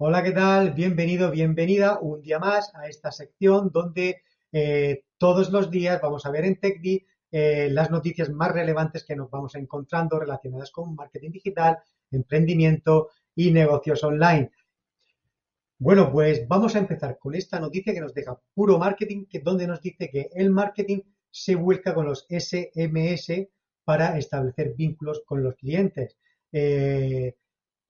Hola, ¿qué tal? Bienvenido, bienvenida un día más a esta sección donde eh, todos los días vamos a ver en TechDi eh, las noticias más relevantes que nos vamos encontrando relacionadas con marketing digital, emprendimiento y negocios online. Bueno, pues vamos a empezar con esta noticia que nos deja puro marketing, que donde nos dice que el marketing se vuelca con los SMS para establecer vínculos con los clientes. Eh,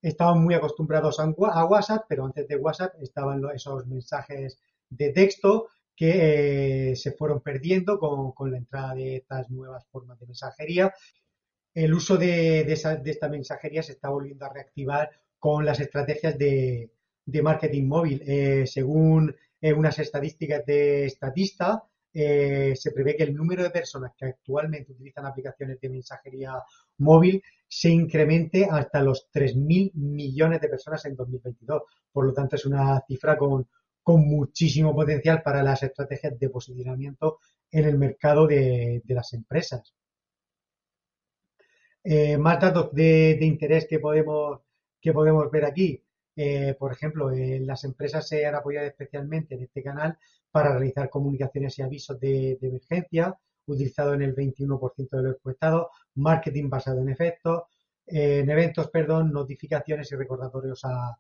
estaban muy acostumbrados a WhatsApp, pero antes de WhatsApp estaban esos mensajes de texto que eh, se fueron perdiendo con, la entrada de estas nuevas formas de mensajería. El uso de, esta mensajería se está volviendo a reactivar con las estrategias de, marketing móvil. Eh, según eh, unas estadísticas de Statista, se prevé que el número de personas que actualmente utilizan aplicaciones de mensajería móvil se incremente hasta los 3.000 millones de personas en 2022. Por lo tanto, es una cifra con, muchísimo potencial para las estrategias de posicionamiento en el mercado de, las empresas. Eh, más datos de, interés que podemos, que podemos ver aquí. Eh, por ejemplo, las empresas se han apoyado especialmente en este canal para realizar comunicaciones y avisos de emergencia, utilizado en el 21% de los encuestados, marketing basado en efectos, en eventos, perdón, notificaciones y recordatorios a,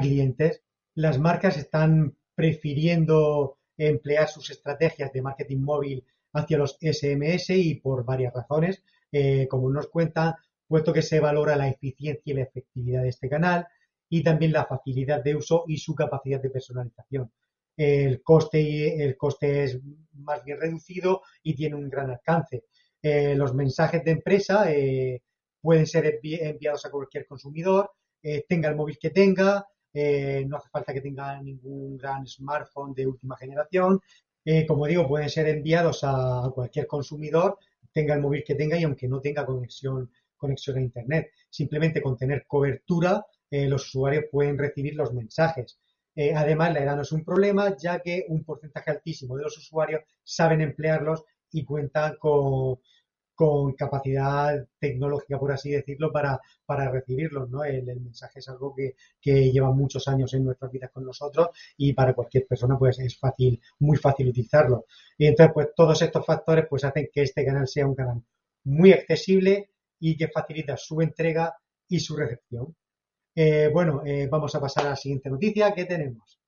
clientes. Las marcas están prefiriendo emplear sus estrategias de marketing móvil hacia los SMS y por varias razones. Eh, como nos cuentan, puesto que se valora la eficiencia y la efectividad de este canal y también la facilidad de uso y su capacidad de personalización el coste, el coste es más bien reducido y tiene un gran alcance. Eh, los mensajes de empresa eh, pueden ser enviados a cualquier consumidor, eh, tenga el móvil que tenga, no hace falta que tenga ningún gran smartphone de última generación. como digo, pueden ser enviados a cualquier consumidor, tenga el móvil que tenga y aunque no tenga conexión, conexión a Internet. Simplemente con tener cobertura, los usuarios pueden recibir los mensajes. Eh, además, la edad no es un problema, ya que un porcentaje altísimo de los usuarios saben emplearlos y cuentan con, capacidad tecnológica, por así decirlo, para, recibirlos. El, mensaje es algo que, lleva muchos años en nuestras vidas con nosotros y para cualquier persona pues es fácil, muy fácil utilizarlo. Y entonces, pues todos estos factores pues hacen que este canal sea un canal muy accesible y que facilita su entrega y su recepción. Eh, bueno, eh, vamos a pasar a la siguiente noticia que tenemos.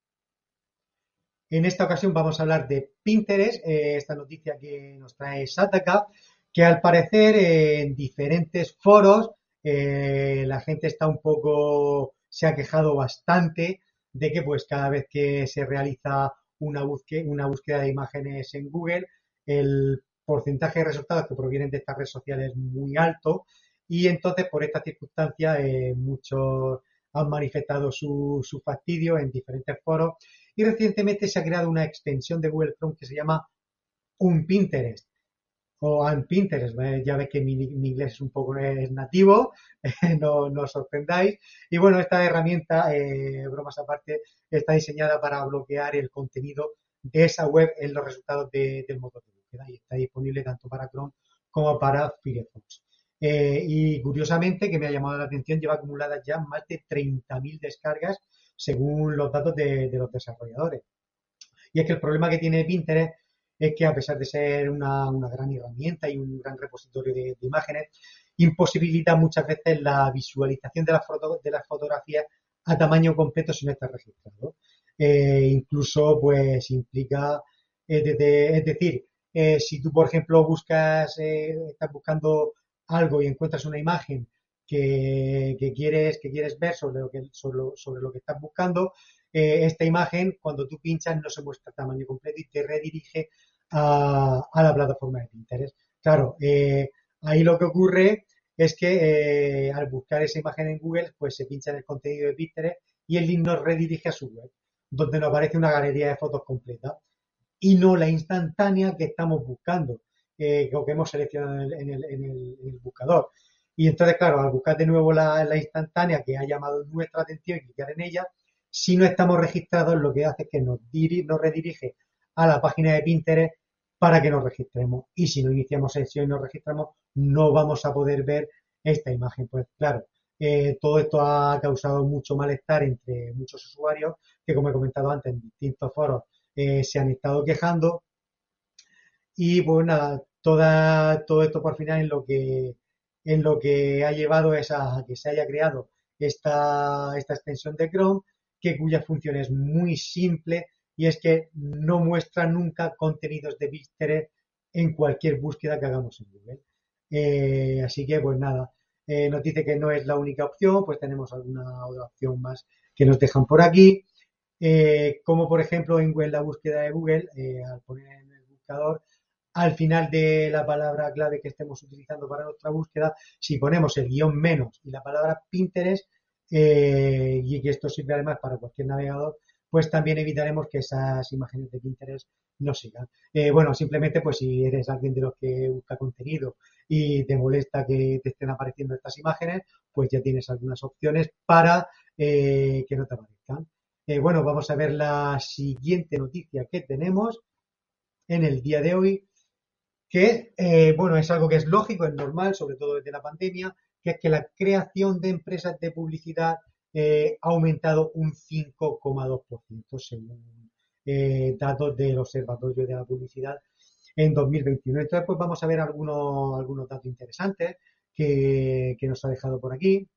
En esta ocasión vamos a hablar de Pinterest, eh, esta noticia que nos trae Sataka, que al parecer en diferentes foros la gente está un poco, se ha quejado bastante de que pues cada vez que se realiza una búsqueda, una búsqueda de imágenes en Google, el porcentaje de resultados que provienen de estas redes sociales es muy alto y entonces, por esta circunstancia, eh, muchos han manifestado su, fastidio en diferentes foros y recientemente se ha creado una extensión de Google Chrome que se llama Un Pinterest o un Pinterest. Ya ves que mi, inglés es un poco nativo, no, no, os sorprendáis. Y bueno, esta herramienta, eh, bromas aparte, está diseñada para bloquear el contenido de esa web en los resultados del motor de búsqueda y está disponible tanto para Chrome como para Firefox. Eh, y curiosamente, que me ha llamado la atención, lleva acumuladas ya más de 30.000 descargas según los datos de, los desarrolladores. Y es que el problema que tiene Pinterest es que a pesar de ser una, gran herramienta y un gran repositorio de, imágenes, imposibilita muchas veces la visualización de las de las fotografías a tamaño completo si no está registrado. Eh, incluso pues implica, eh, es decir, si tú por ejemplo buscas, estás buscando algo y encuentras una imagen que, quieres, que quieres ver sobre lo que, sobre lo, que estás buscando, eh, esta imagen, cuando tú pinchas, no se muestra tamaño completo y te redirige a, la plataforma de Pinterest. Claro, eh, ahí lo que ocurre es que eh, al buscar esa imagen en Google, pues se pincha en el contenido de Pinterest y el link nos redirige a su web. donde nos aparece una galería de fotos completa y no la instantánea que estamos buscando eh, que hemos seleccionado en el, buscador. Y entonces, claro, al buscar de nuevo la, instantánea que ha llamado nuestra atención y clicar en ella, si no estamos registrados, lo que hace es que nos, nos redirige a la página de Pinterest para que nos registremos. Y si no iniciamos sesión y nos registramos, no vamos a poder ver esta imagen. Pues claro, eh, todo esto ha causado mucho malestar entre muchos usuarios que, como he comentado antes, en distintos foros eh, se han estado quejando. Y pues nada, todo esto por final en lo que en lo que ha llevado es a que se haya creado esta, esta extensión de Chrome, que cuya función es muy simple y es que no muestra nunca contenidos de Pinterest en cualquier búsqueda que hagamos en Google. Eh, así que, pues nada, eh, nos dice que no es la única opción, pues tenemos alguna otra opción más que nos dejan por aquí. Eh, como por ejemplo en, la búsqueda de Google, al poner en el buscador, al final de la palabra clave que estemos utilizando para nuestra búsqueda, si ponemos el guion menos y la palabra Pinterest, y que esto sirve además para cualquier navegador, pues también evitaremos que esas imágenes de Pinterest no sigan. Eh, bueno, simplemente pues si eres alguien de los que busca contenido y te molesta que te estén apareciendo estas imágenes, pues ya tienes algunas opciones para eh, que no te aparezcan. Eh, bueno, vamos a ver la siguiente noticia que tenemos en el día de hoy, que bueno, es algo que es lógico, es normal, sobre todo desde la pandemia, que es que la creación de empresas de publicidad eh, ha aumentado un 5,2% según eh, datos del Observatorio de la Publicidad en 2021. Entonces, pues vamos a ver algunos, algunos datos interesantes que, nos ha dejado por aquí.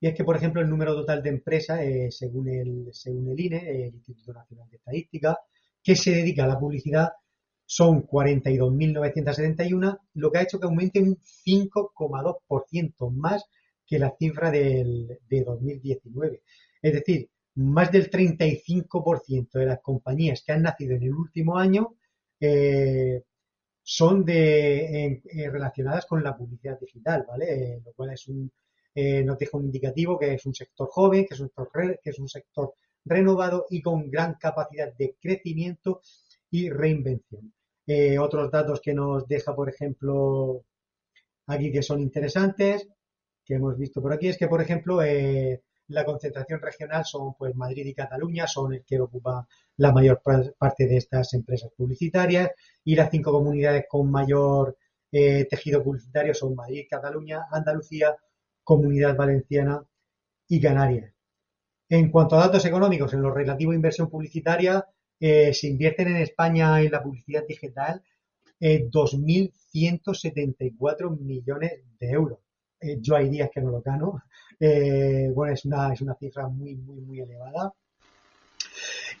Y es que, por ejemplo, el número total de empresas, eh, según, el, según el INE, el Instituto Nacional de Estadística, que se dedica a la publicidad, son 42.971, lo que ha hecho que aumente un 5,2% más que la cifra del, de 2019. Es decir, más del 35% de las compañías que han nacido en el último año eh, son de, eh, relacionadas con la publicidad digital, ¿vale? Eh, lo cual es un, nos deja un indicativo que es un sector joven, que es un sector, que es un sector renovado y con gran capacidad de crecimiento y reinvención. Otros datos que nos deja, por ejemplo, aquí que son interesantes, que hemos visto por aquí es que, por ejemplo, eh, la concentración regional son pues Madrid y Cataluña, son el que ocupa la mayor parte de estas empresas publicitarias y las cinco comunidades con mayor eh, tejido publicitario son Madrid, Cataluña, Andalucía, Comunidad Valenciana y Canarias. En cuanto a datos económicos, en lo relativo a inversión publicitaria, eh, se invierten en España en la publicidad digital 2.174 millones de euros eh, yo hay días que no lo gano. Eh, bueno, es una, es una cifra muy, muy, muy elevada.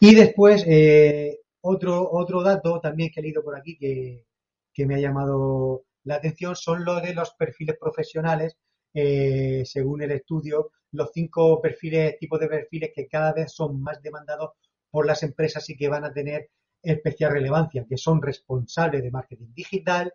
Y después, eh, otro, otro dato también que he leído por aquí que, me ha llamado la atención son los de los perfiles profesionales. según el estudio, los cinco perfiles, tipos de perfiles que cada vez son más demandados por las empresas y que van a tener especial relevancia, que son responsables de marketing digital,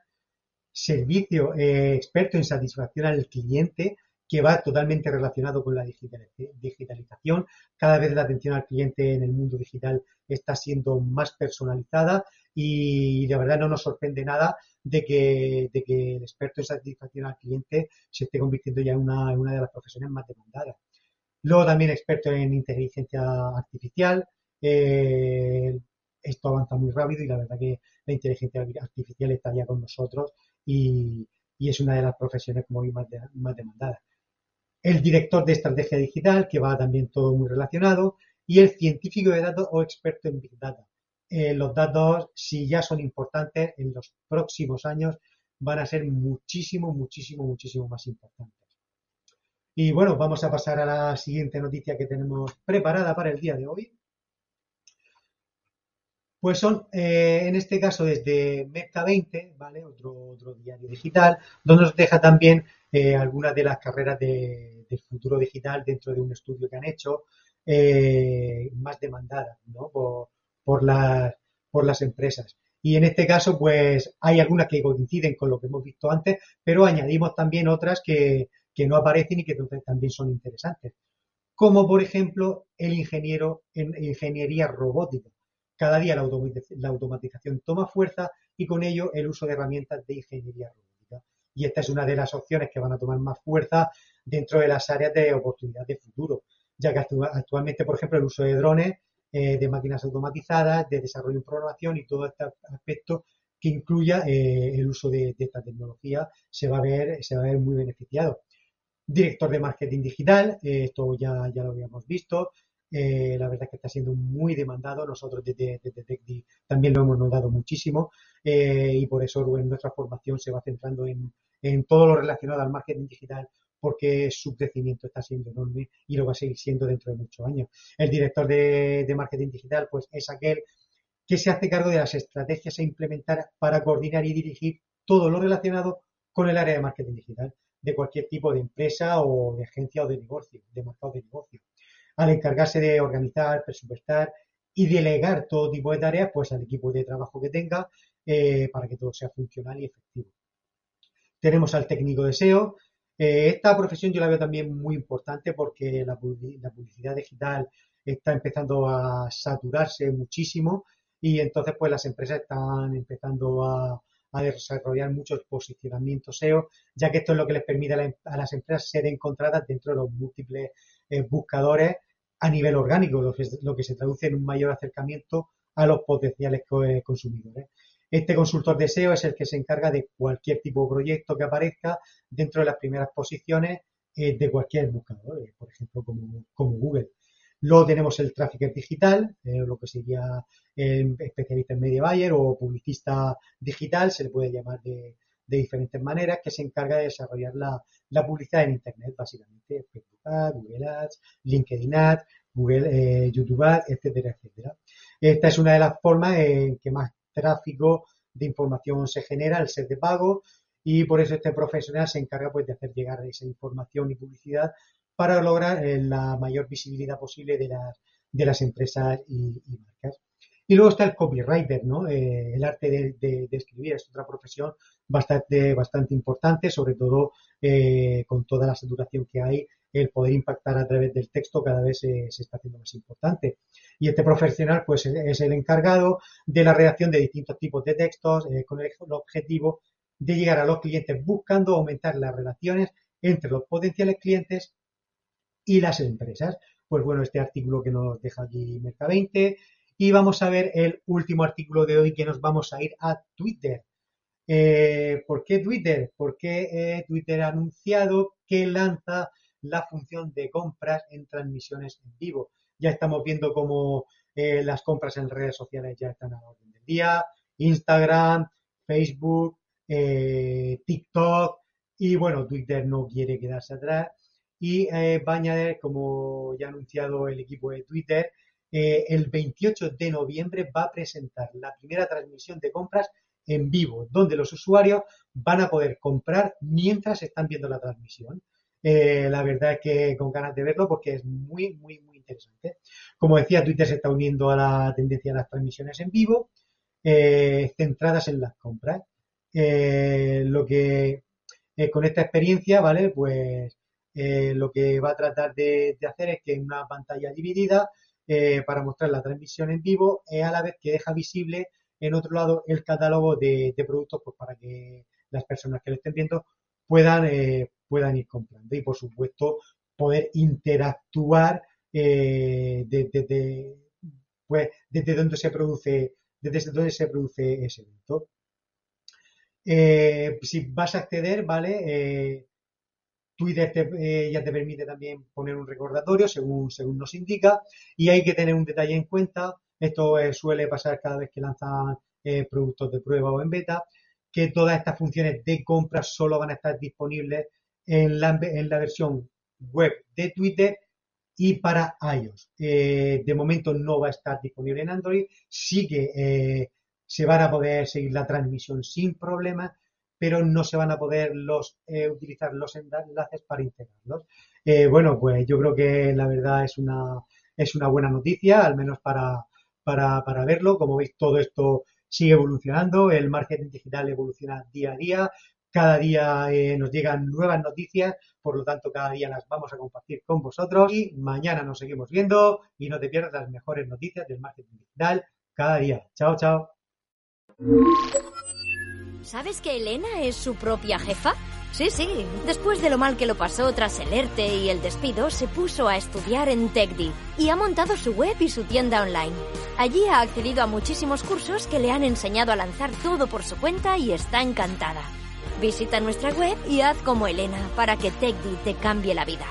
servicio eh, experto en satisfacción al cliente que va totalmente relacionado con la digitalización. Cada vez la atención al cliente en el mundo digital está siendo más personalizada y de verdad no nos sorprende nada de que, de que el experto en satisfacción al cliente se esté convirtiendo ya en una, de las profesiones más demandadas. Luego también experto en inteligencia artificial. Eh, esto avanza muy rápido y la verdad que la inteligencia artificial está ya con nosotros y, es una de las profesiones como más, más demandadas. El director de estrategia digital, que va también todo muy relacionado, y el científico de datos o experto en Big Data. Eh, los datos, si ya son importantes, en los próximos años van a ser muchísimo, muchísimo, muchísimo más importantes. Y bueno, vamos a pasar a la siguiente noticia que tenemos preparada para el día de hoy. Pues son, eh, en este caso, desde Mezca 20, ¿vale? Otro, otro diario digital, donde nos deja también eh, algunas de las carreras del futuro digital dentro de un estudio que han hecho, eh, más demandadas, ¿no? Por, por, las, por las empresas. Y en este caso, pues hay algunas que coinciden con lo que hemos visto antes, pero añadimos también otras que, que no aparecen y que también son interesantes como por ejemplo el ingeniero en ingeniería robótica. Cada día la automatización toma fuerza y con ello el uso de herramientas de ingeniería robótica. Y esta es una de las opciones que van a tomar más fuerza dentro de las áreas de oportunidad de futuro, ya que actualmente, por ejemplo, el uso de drones, eh, de máquinas automatizadas, de desarrollo en programación y todo este aspecto que incluya eh, el uso de, esta tecnología se va a ver, se va a ver muy beneficiado. Director de marketing digital, eh, esto ya, ya lo habíamos visto, eh, la verdad es que está siendo muy demandado. Nosotros desde, desde también lo hemos notado muchísimo y por eso nuestra formación se va centrando en, en, todo lo relacionado al marketing digital porque su crecimiento está siendo enorme y lo va a seguir siendo dentro de muchos años. El director de, de marketing digital pues es aquel que se hace cargo de las estrategias a implementar para coordinar y dirigir todo lo relacionado con el área de marketing digital de cualquier tipo de empresa o de agencia o de negocio, de mercado de negocio. Al encargarse de organizar, presupuestar y delegar todo tipo de tareas pues al equipo de trabajo que tenga eh, para que todo sea funcional y efectivo. Tenemos al técnico de SEO. Eh, esta profesión yo la veo también muy importante porque la publicidad digital está empezando a saturarse muchísimo y entonces pues las empresas están empezando a, desarrollar muchos posicionamientos SEO, ya que esto es lo que les permite a, las empresas ser encontradas dentro de los múltiples eh, buscadores a nivel orgánico, lo que, se traduce en un mayor acercamiento a los potenciales eh, consumidores. Este consultor de SEO es el que se encarga de cualquier tipo de proyecto que aparezca dentro de las primeras posiciones eh, de cualquier buscador, por ejemplo, como, Google. Luego tenemos el trafficker digital, lo que sería especialista en media buyer o publicista digital, se le puede llamar de, diferentes maneras, que se encarga de desarrollar la, publicidad en Internet, básicamente Facebook Ads, Google Ads, LinkedIn Ads, Google, eh, YouTube Ads, etcétera, etcétera. Esta es una de las formas en que más tráfico de información se genera al ser de pago y por eso este profesional se encarga pues de hacer llegar esa información y publicidad para lograr eh, la mayor visibilidad posible de las, de las empresas y, marcas. Y luego está el copywriter, ¿no? Eh, el arte de, escribir es otra profesión bastante, importante, sobre todo eh, con toda la saturación que hay, el poder impactar a través del texto cada vez se, está haciendo más importante. Y este profesional, pues, es el encargado de la redacción de distintos tipos de textos con el objetivo de llegar a los clientes buscando aumentar las relaciones entre los potenciales clientes y las empresas. Pues bueno, este artículo que nos deja aquí Merca20 y vamos a ver el último artículo de hoy que nos vamos a ir a Twitter. Eh, ¿Por qué Twitter? Porque eh, Twitter ha anunciado que lanza la función de compras en transmisiones en vivo. Ya estamos viendo cómo eh, las compras en redes sociales ya están a la orden del día. Instagram, Facebook, TikTok y bueno, Twitter no quiere quedarse atrás y va a añadir, como ya ha anunciado el equipo de Twitter, eh, el 28 de noviembre va a presentar la primera transmisión de compras en vivo, donde los usuarios van a poder comprar mientras están viendo la transmisión. Eh, la verdad es que con ganas de verlo porque es muy, muy, muy interesante. Como decía, Twitter se está uniendo a la tendencia de las transmisiones en vivo, centradas en las compras. lo que con esta experiencia, ¿vale? Pues eh, lo que va a tratar de, hacer es que en una pantalla dividida, eh, para mostrar la transmisión en vivo, a la vez que deja visible en otro lado el catálogo de, productos pues, para que las personas que lo estén viendo puedan, eh, puedan ir comprando y, por supuesto, poder interactuar desde, pues, desde donde se produce desde donde se produce ese evento. si vas a acceder, ¿vale? Twitter eh, ya te permite también poner un recordatorio según, según nos indica y hay que tener un detalle en cuenta, esto eh, suele pasar cada vez que lanzan eh, productos de prueba o en beta, que todas estas funciones de compra solo van a estar disponibles en la, en la versión web de Twitter y para iOS. de momento no va a estar disponible en Android, sí que se van a poder seguir la transmisión sin problemas pero no se van a poder los, eh, utilizar los enlaces para integrarlos. Eh, bueno, pues yo creo que la verdad es una, es una buena noticia, al menos para, para, para verlo. Como veis, todo esto sigue evolucionando, el marketing digital evoluciona día a día, cada día eh, nos llegan nuevas noticias, por lo tanto cada día las vamos a compartir con vosotros y mañana nos seguimos viendo y no te pierdas las mejores noticias del marketing digital cada día. Chao, chao. ¿Sabes que Elena es su propia jefa? Sí, sí. Después de lo mal que lo pasó tras el ERTE y el despido, se puso a estudiar en TechDi y ha montado su web y su tienda online. Allí ha accedido a muchísimos cursos que le han enseñado a lanzar todo por su cuenta y está encantada. Visita nuestra web y haz como Elena para que TechDi te cambie la vida.